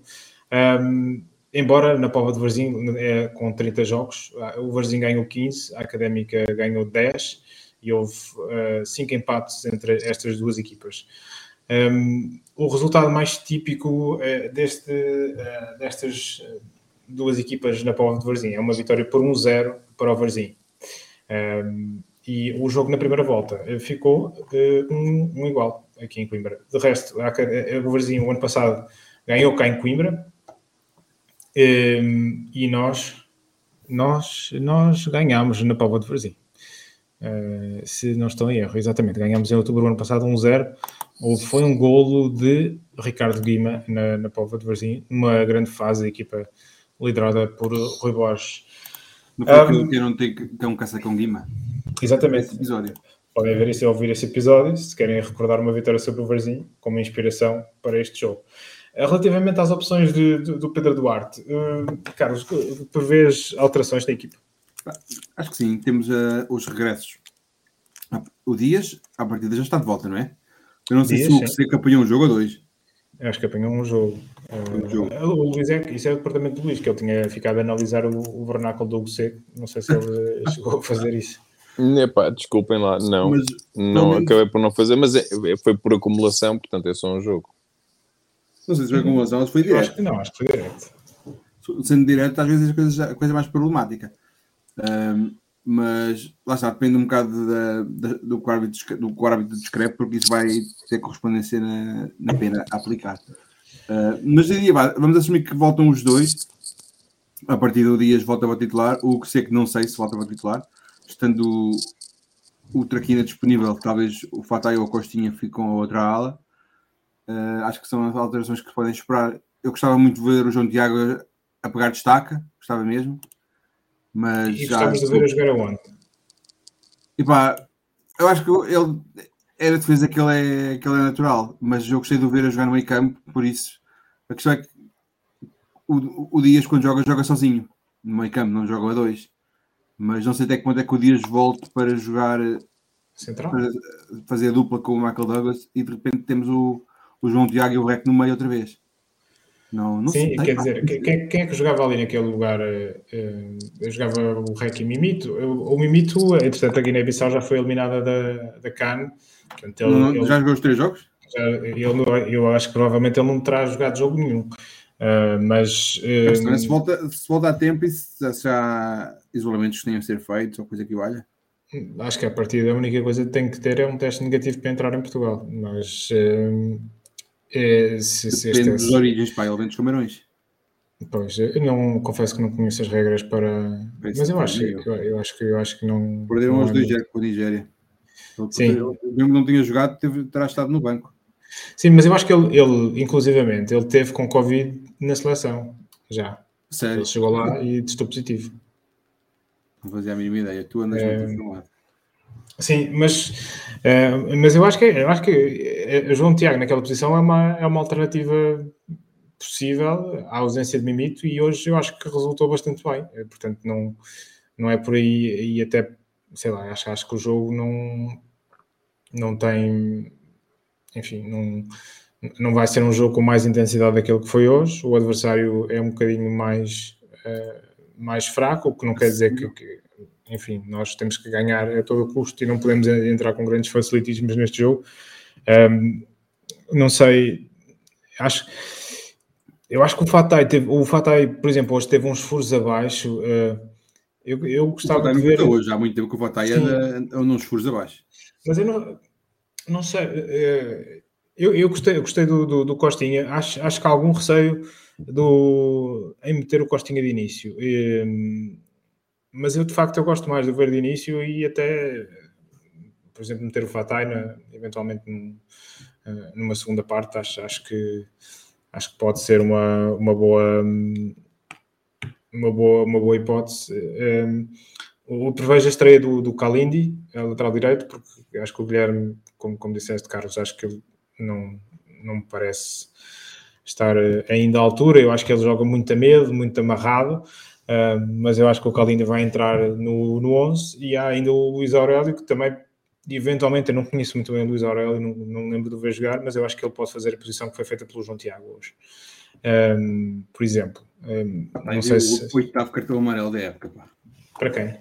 Um, embora na prova de Varzim é com 30 jogos, o Varzim ganhou 15, a Académica ganhou 10 e houve uh, cinco empates entre estas duas equipas. Um, o resultado mais típico uh, deste, uh, destas duas equipas na prova de Varzim é uma vitória por 1-0 para o Varzim. Um, e o jogo na primeira volta ficou um, um, igual aqui em Coimbra. De resto, o Varzim o ano passado ganhou cá em Coimbra um, e nós, nós, nós ganhámos na prova de Varzim. Uh, se não estou em erro, exatamente. Ganhamos em outubro do ano passado 1-0. Um foi um golo de Ricardo Guima na, na Póvoa de Varzim, uma grande fase da equipa liderada por Rui Borges. Não foi um, que não tem que um caça com Guima? Exatamente. Esse episódio. Podem ver isso e ouvir esse episódio, se querem recordar uma vitória sobre o Varzim como inspiração para este jogo. Eh, relativamente às opções de, de, do Pedro Duarte, uh, Carlos, prevês alterações na equipa? Acho que sim, temos uh, os regressos. O Dias, à partida, já está de volta, não é? Eu não sei Dias, se o Seca apanhou um jogo ou dois. Eu acho que apanhou um jogo. Um jogo. Uh, o Luís é, isso é o departamento do Luís, que ele tinha ficado a analisar o, o vernáculo do Seco. Não sei se ele chegou a fazer isso. Epá, desculpem lá, não, mas, não acabei por não fazer, mas é, é, foi por acumulação, portanto é só um jogo. Não sei se foi acumulação, foi direto. Acho que não, acho que foi direto. sendo direto, às vezes a coisa, a coisa é mais problemática. Um, mas lá está, depende um bocado da, da, do, que o árbitro, do árbitro descreve, porque isso vai ter correspondência na, na pena aplicar. Uh, mas vamos assumir que voltam os dois. A partir do Dias volta para titular, o que sei que não sei se volta para titular, estando o, o Traquina disponível, talvez o Fatai ou a Costinha fiquem a outra ala. Uh, acho que são as alterações que podem esperar. Eu gostava muito de ver o João Tiago a pegar destaca, gostava mesmo. Mas e de ver a jogar aonde? E pá, eu acho que ele era defesa que ele, é, que ele é natural, mas eu gostei de o ver a jogar no meio campo, por isso a questão é que o, o Dias quando joga, joga sozinho no meio campo, não joga a dois. Mas não sei até quando é que o Dias volte para jogar Central. Para fazer a dupla com o Michael Douglas e de repente temos o, o João Tiago e o Rec no meio outra vez. Não, não Sim, sei. quer dizer, quem, quem, é que jogava ali naquele lugar? Uh, eu jogava o Rec e Mimito. O, o Mimito, entretanto, a Guiné-Bissau já foi eliminada da, da CAN. Portanto, ele, não, ele, já jogou os três jogos? Já, ele, eu acho que provavelmente ele não terá jogado jogo nenhum. Uh, mas, uh, se, volta, se volta a tempo e se, se há isolamentos que tenham a ser feitos ou coisa que valha? Acho que a partir da única coisa que tem que ter é um teste negativo para entrar em Portugal. Mas uh, é, se, se Depende este, dos origens, pá, ele vem dos camarões. Pois, eu não confesso que não conheço as regras para. Esse mas eu acho, eu, eu, acho que eu acho que não. Perderam os dois com a Nigéria. Ele, Sim. Mesmo que não tinha jogado, teve, terá estado no banco. Sim, mas eu acho que ele, ele, inclusivamente, ele teve com Covid na seleção. Já. Sério? Ele chegou lá e testou positivo. Não fazia a mínima ideia. Tu andas é... muito informado. Sim, mas, uh, mas eu acho que eu acho que eh, João Tiago naquela posição é uma, é uma alternativa possível à ausência de Mimito e hoje eu acho que resultou bastante bem. Eh, portanto, não, não é por aí e até sei lá, acho, acho que o jogo não, não tem enfim, não, não vai ser um jogo com mais intensidade daquele que foi hoje. O adversário é um bocadinho mais, uh, mais fraco, o que não quer dizer que, que enfim, nós temos que ganhar a todo custo e não podemos entrar com grandes facilitismos neste jogo. Um, não sei, acho, eu acho que o Fatai teve, o Fatai, por exemplo, hoje teve uns furos abaixo. Uh, eu, eu gostava de ver. Hoje há muito tempo que o Fatai anda, anda uns furos abaixo. Mas eu não, não sei. Uh, eu, eu gostei, eu gostei do, do, do, Costinha. Acho, acho que há algum receio do, em meter o Costinha de início. Um, mas eu de facto eu gosto mais de ver de início e até, por exemplo, meter o Fatai na, eventualmente eh, numa segunda parte, acho, acho que acho que pode ser uma, uma boa uma boa, uma boa hipótese. Um, eu prevejo a estreia do, do Kalindi, a lateral direito, porque acho que o Guilherme, como, como disseste, Carlos, acho que ele não, não me parece estar eh, ainda à altura. Eu acho que ele joga muito a medo, muito amarrado. Uh, mas eu acho que o Caldinho vai entrar no, no 11 e há ainda o Luís Aurélio que também eventualmente eu não conheço muito bem o Luís Aurélio, não, não lembro de ver jogar, mas eu acho que ele pode fazer a posição que foi feita pelo João Tiago hoje. Um, por exemplo, um, não sei se. O oitavo cartão amarelo da época, pá. Para quem?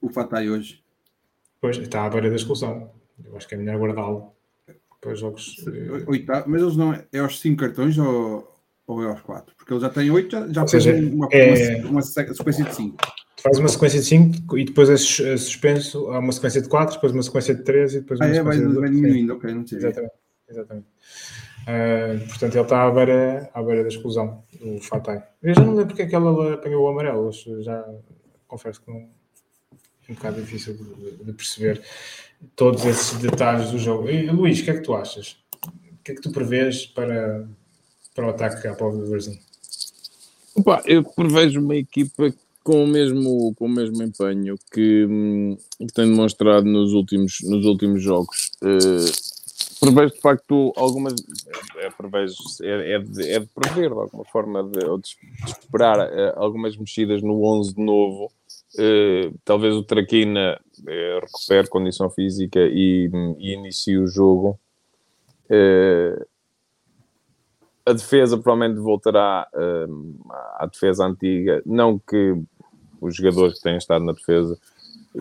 O Fatai hoje. Pois, está à beira da expulsão. Eu acho que é melhor guardá-lo para os jogos. Oitavo, mas eles não. É aos 5 cartões ou ou é aos 4? Porque ele já tem 8, já, já seja, fez uma, é... uma, uma, sequência de 5. Faz uma sequência de 5 e depois é suspenso, há uma sequência de 4, depois uma sequência de 3 e depois uma ah, é, sequência vai, de... vai diminuindo, ok, não sei. Exatamente. exatamente. Uh, portanto, ele está à beira, à beira da exclusão do Fatai. Eu já não lembro porque é que ela apanhou o amarelo, já confesso que não, é um bocado difícil de, de, perceber todos esses detalhes do jogo. E, Luís, o que é que tu achas? O que é que tu prevês para, para o ataque à pobre do Brasil? Opa, eu prevejo uma equipa com o mesmo, com o mesmo empenho que, que tem demonstrado nos últimos, nos últimos jogos. Uh, prevejo de facto algumas. É, prevejo, é, é, de, é de prever de alguma forma, de, ou de, de esperar uh, algumas mexidas no 11 de novo. Uh, talvez o Traquina uh, recupere condição física e, e inicie o jogo. Uh, a defesa provavelmente voltará uh, à defesa antiga. Não que os jogadores que têm estado na defesa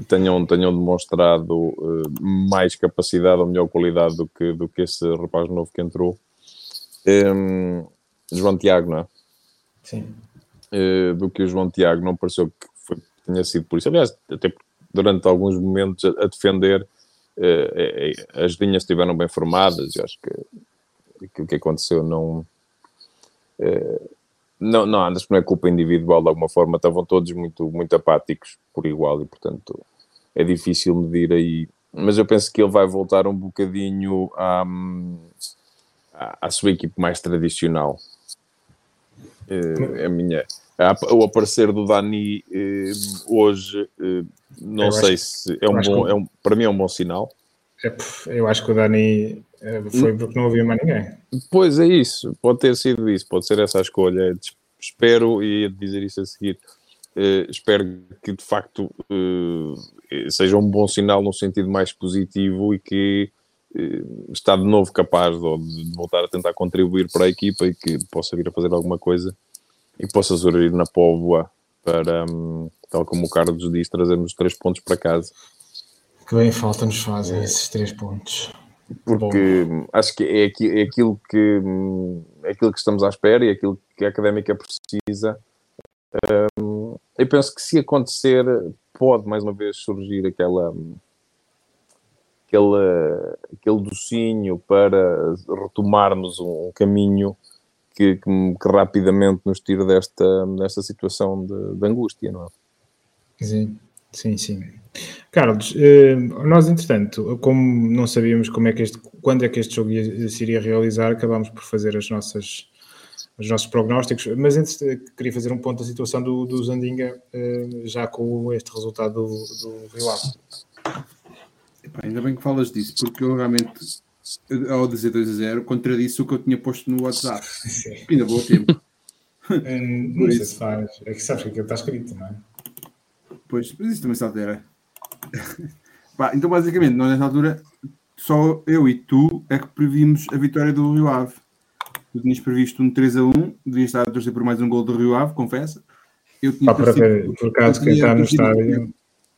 tenham, tenham demonstrado uh, mais capacidade ou melhor qualidade do que, do que esse rapaz novo que entrou. Um, João Tiago, não é? Sim. uh, do que o João Tiago, não pareceu que foi, tenha sido por isso. Aliás, até durante alguns momentos a, a defender, uh, as linhas estiveram bem formadas, eu acho que aquilo que aconteceu não. Não, não, mas não é culpa individual de alguma forma, estavam todos muito, muito apáticos por igual e, portanto, é difícil medir aí. Mas eu penso que ele vai voltar um bocadinho à, à, sua equipe mais tradicional. É a minha. O aparecer do Dani eh, hoje, eh, não eu sei se é um bom. Que... É um, para mim é um bom sinal. É, eu acho que o Dani foi porque não havia mais ninguém. Pois é isso, pode ter sido isso, pode ser essa a escolha. Espero, e ia dizer isso a seguir, Uh, espero que de facto uh, seja um bom sinal no sentido mais positivo e que está de novo capaz de, de, voltar a tentar contribuir para a equipa e que possa vir a fazer alguma coisa e possa surgir na Póvoa para, um, tal como o Carlos diz, trazermos três pontos para casa. Que bem falta nos fazem esses três pontos. Porque Bom. acho que é, é, aquilo que hum, é aquilo que estamos à espera e é aquilo que a académica precisa um, eu penso que se acontecer, pode mais uma vez surgir aquela, aquele, aquele docinho para retomarmos um caminho que, que, que rapidamente nos tira desta, desta situação de, de angústia, não é? Sim, sim, sim. Carlos, eh, nós entretanto, como não sabíamos como é que este, quando é que este jogo ia, se iria realizar, acabámos por fazer as nossas os nossos prognósticos, mas antes queria fazer um ponto da situação do, do Zandinga, eh, já com este resultado do, do Rio Ave. Ainda bem que falas disso, porque eu realmente, ao dizer 2 a 0, contradisse o que eu tinha posto no WhatsApp. Sim. Ainda vou tempo. Eh, não sei se faz. É que sabes que aquilo está escrito, não é? Pois, mas isso também se altera. então, basicamente, nós nessa altura, só eu e tu é que previmos a vitória do Rio Ave. Tu tinhas previsto um 3 a 1, devias estar a torcer por mais um gol do Rio Ave, confessa. Eu tinha ah, para ver, por acaso, quem está no estádio.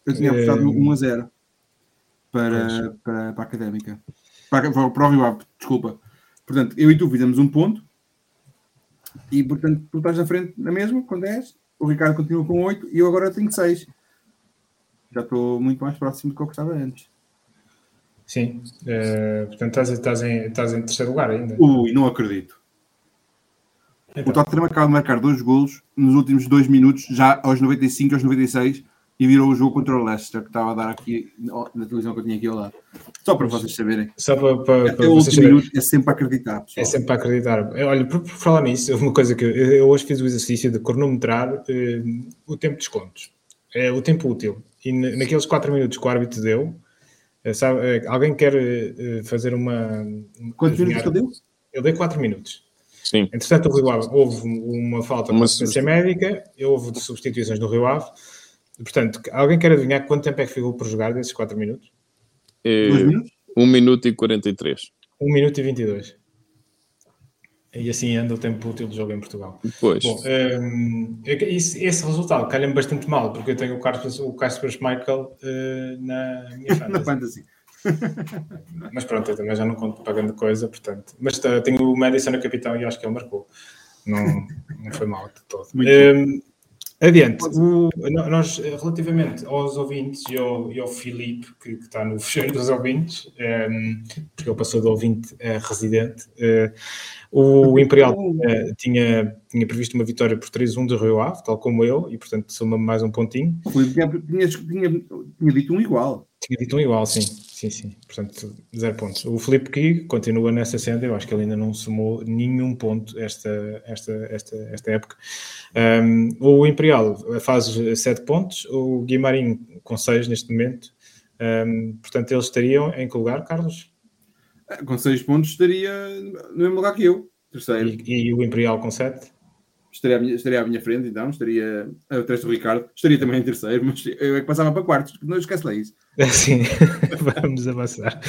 Eu tinha apostado é... 1 a 0 para, para, para a académica. Para, para, para o Rio Ave, desculpa. Portanto, eu e tu fizemos um ponto e, portanto, tu estás na frente na mesma com 10, o Ricardo continua com 8 e eu agora tenho 6. Já estou muito mais próximo do que eu estava antes. Sim, uh, portanto estás, estás, em, estás em terceiro lugar ainda. Ui, não acredito. Então. O Tottenham acaba de marcar dois golos nos últimos dois minutos, já aos 95 aos 96, e virou o jogo contra o Leicester, que estava a dar aqui na televisão que eu tinha aqui ao lado. Só para vocês saberem. Só para, para, Até o último minuto é sempre para acreditar. Pessoal. É sempre para acreditar. Olha, por, por, falar nisso, uma coisa que eu, eu, hoje fiz o exercício de cronometrar eh, o tempo de descontos, é, o tempo útil. E naqueles 4 minutos que o árbitro deu, eh, sabe, eh, alguém quer fazer uma. Quantos minutos ele deu? Ele deu 4 minutos. Sim. Entretanto, o Rio Ave houve uma falta de assistência médica, houve de substituições no Rio Ave. Portanto, alguém quer adivinhar quanto tempo é que ficou por jogar desses 4 minutos? É, minutos? 1 minuto e 43. 1 minuto e 22. E assim anda o tempo útil do jogo em Portugal. Pois. Bom, um, esse, esse, resultado calha-me bastante mal, porque eu tenho o Carlos, o Carlos Michael uh, na minha fantasy. na fantasy. mas pronto, eu também já não conto pagando coisa, portanto. Mas uh, tenho o Madison no capitão e acho que ele marcou. Não, não foi mal de todo. Um, adiante, o, nós relativamente aos ouvintes e ao, e ao Filipe, que, que, está no fecheiro dos ouvintes, um, porque ele passou de ouvinte a residente, uh, o Imperial uh, tinha, tinha previsto uma vitória por 3-1 do Rio Ave, tal como eu, e portanto soma mais um pontinho. Tinha, tinha, tinha, tinha dito um igual. Tinha dito um igual, sim. Sim, sim. Portanto, zero pontos. O Felipe Key continua nessa senda. Eu acho que ele ainda não somou nenhum ponto esta, esta, esta, esta época. Um, o Imperial faz sete pontos. O Guimarim com seis neste momento. Um, portanto, eles estariam em que lugar, Carlos? É, com seis pontos estaria no mesmo lugar que eu. Terceiro. E, e o Imperial com sete? Estaria à minha, estaria à minha frente, então, estaria atrás do Ricardo, estaria também em terceiro, mas eu é que passava para quartos, não esquece lá isso. Sim, vamos avançar.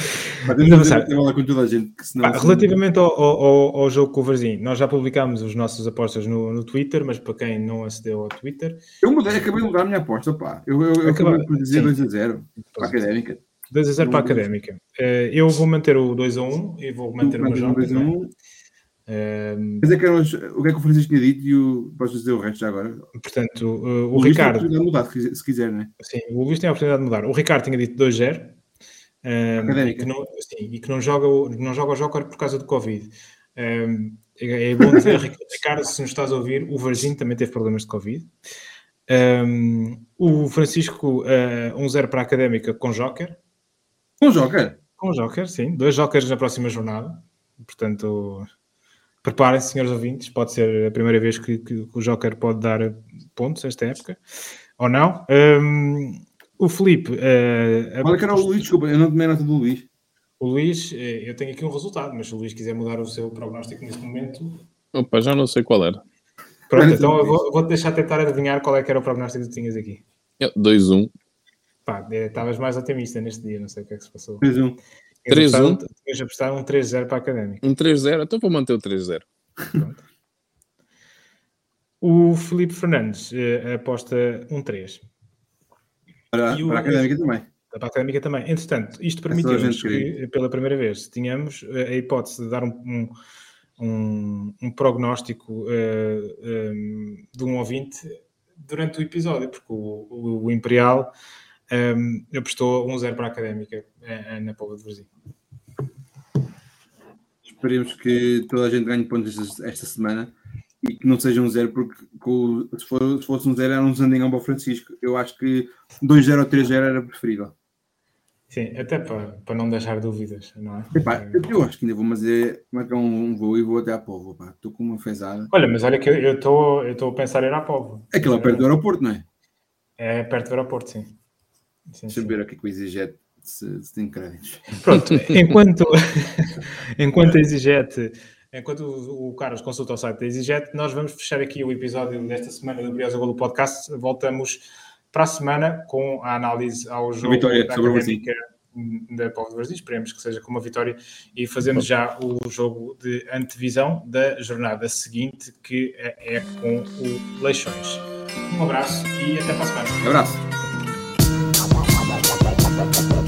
Vamos avançar. Com toda a gente, senão, relativamente ao, ao, ao, jogo com o Varzinho, nós já publicámos os nossos apostas no, no Twitter, mas para quem não acedeu ao Twitter. Eu mudei, acabei de mudar a minha aposta, pá. Eu, eu, eu acabei por dizer 2 a 0 para a académica. 2 a 0 para a académica. Eh, eu vou manter o 2 a 1 e vou manter o meu jogo. Um, Mas é que era o que é que o Francisco tinha dito e o, podes dizer o resto já agora? portanto, uh, o, Luís tem a Ricardo, oportunidade de mudar, se quiser- se quiser, não é? sim, o Luís tem a oportunidade de mudar. O Ricardo tinha dito 2-0 um, e, Académica. que não, sim, e que não joga, o- não joga o Joker por causa do Covid. Um, é, é bom dizer, Ricardo, se nos estás a ouvir, o Varginho também teve problemas de Covid. Um, o Francisco, uh, 1-0 para a Académica com Joker. Com Joker. Com Joker, sim. Dois Jokers na próxima jornada. Portanto, preparem-se, senhores ouvintes. Pode ser a primeira vez que, que o Joker pode dar pontos esta época. Ou não. Um, o Felipe. uh, Olha que era o Luís, desculpa, eu não tomei nota do Luís. o Luís, eh, eu tenho aqui um resultado, mas se o Luís quiser mudar o seu prognóstico neste momento. Opa, já não sei qual era. Pronto, então eu Luís. vou- vou-te deixar tentar adivinhar qual é que era o prognóstico que tu tinhas aqui. Eu, 2-1. Pá, eh, estavas mais otimista neste dia, não sei o que é que se passou. 3-1. Tinhas 3-1. apostado- Tinhas apostado um 3-0 para a Académica. Um 3-0. Então vou manter o 3-0. O Felipe Fernandes eh, aposta um 3. Para, E o- para a académica também. Da académica também. Entretanto, isto a permitiu-nos que, pela primeira vez, tínhamos eh, a hipótese de dar um, um, um- um prognóstico eh, em, de um ouvinte durante o episódio, porque o, o- o Imperial em, apostou 1-0 para a académica eh, na Póvoa de Varzim. Esperemos que toda a gente ganhe pontos esta, esta semana e que não seja um zero, porque se, for- se fosse um zero era um zandingão para o Francisco. Eu acho que 2-0 ou 3-0 era preferível. Sim, até para, para não deixar dúvidas, não é? Epá, eu, acho que ainda vou fazer, marcar um, um voo e vou até à Povo. pá. Estou com uma fezada. Olha, mas olha que eu estou eu estou a pensar em ir à Póvoa. Aquilo é perto do aeroporto, não é? É perto do aeroporto, sim. Sim, Deixa eu sim. ver aqui com o EasyJet se, se tem créditos. Pronto, enquanto, enquanto a EasyJet, enquanto o, o Carlos consulta o site da EasyJet, nós vamos fechar aqui o episódio desta semana do Briosa Golo Podcast. Voltamos para a semana com a análise ao jogo vitória da sobre o Académica da Povo de Varzim. Esperemos que seja com uma vitória e fazemos já o jogo de antevisão da jornada seguinte, que é é com o Leixões. Um abraço e até para a semana. Abraço. Thank you.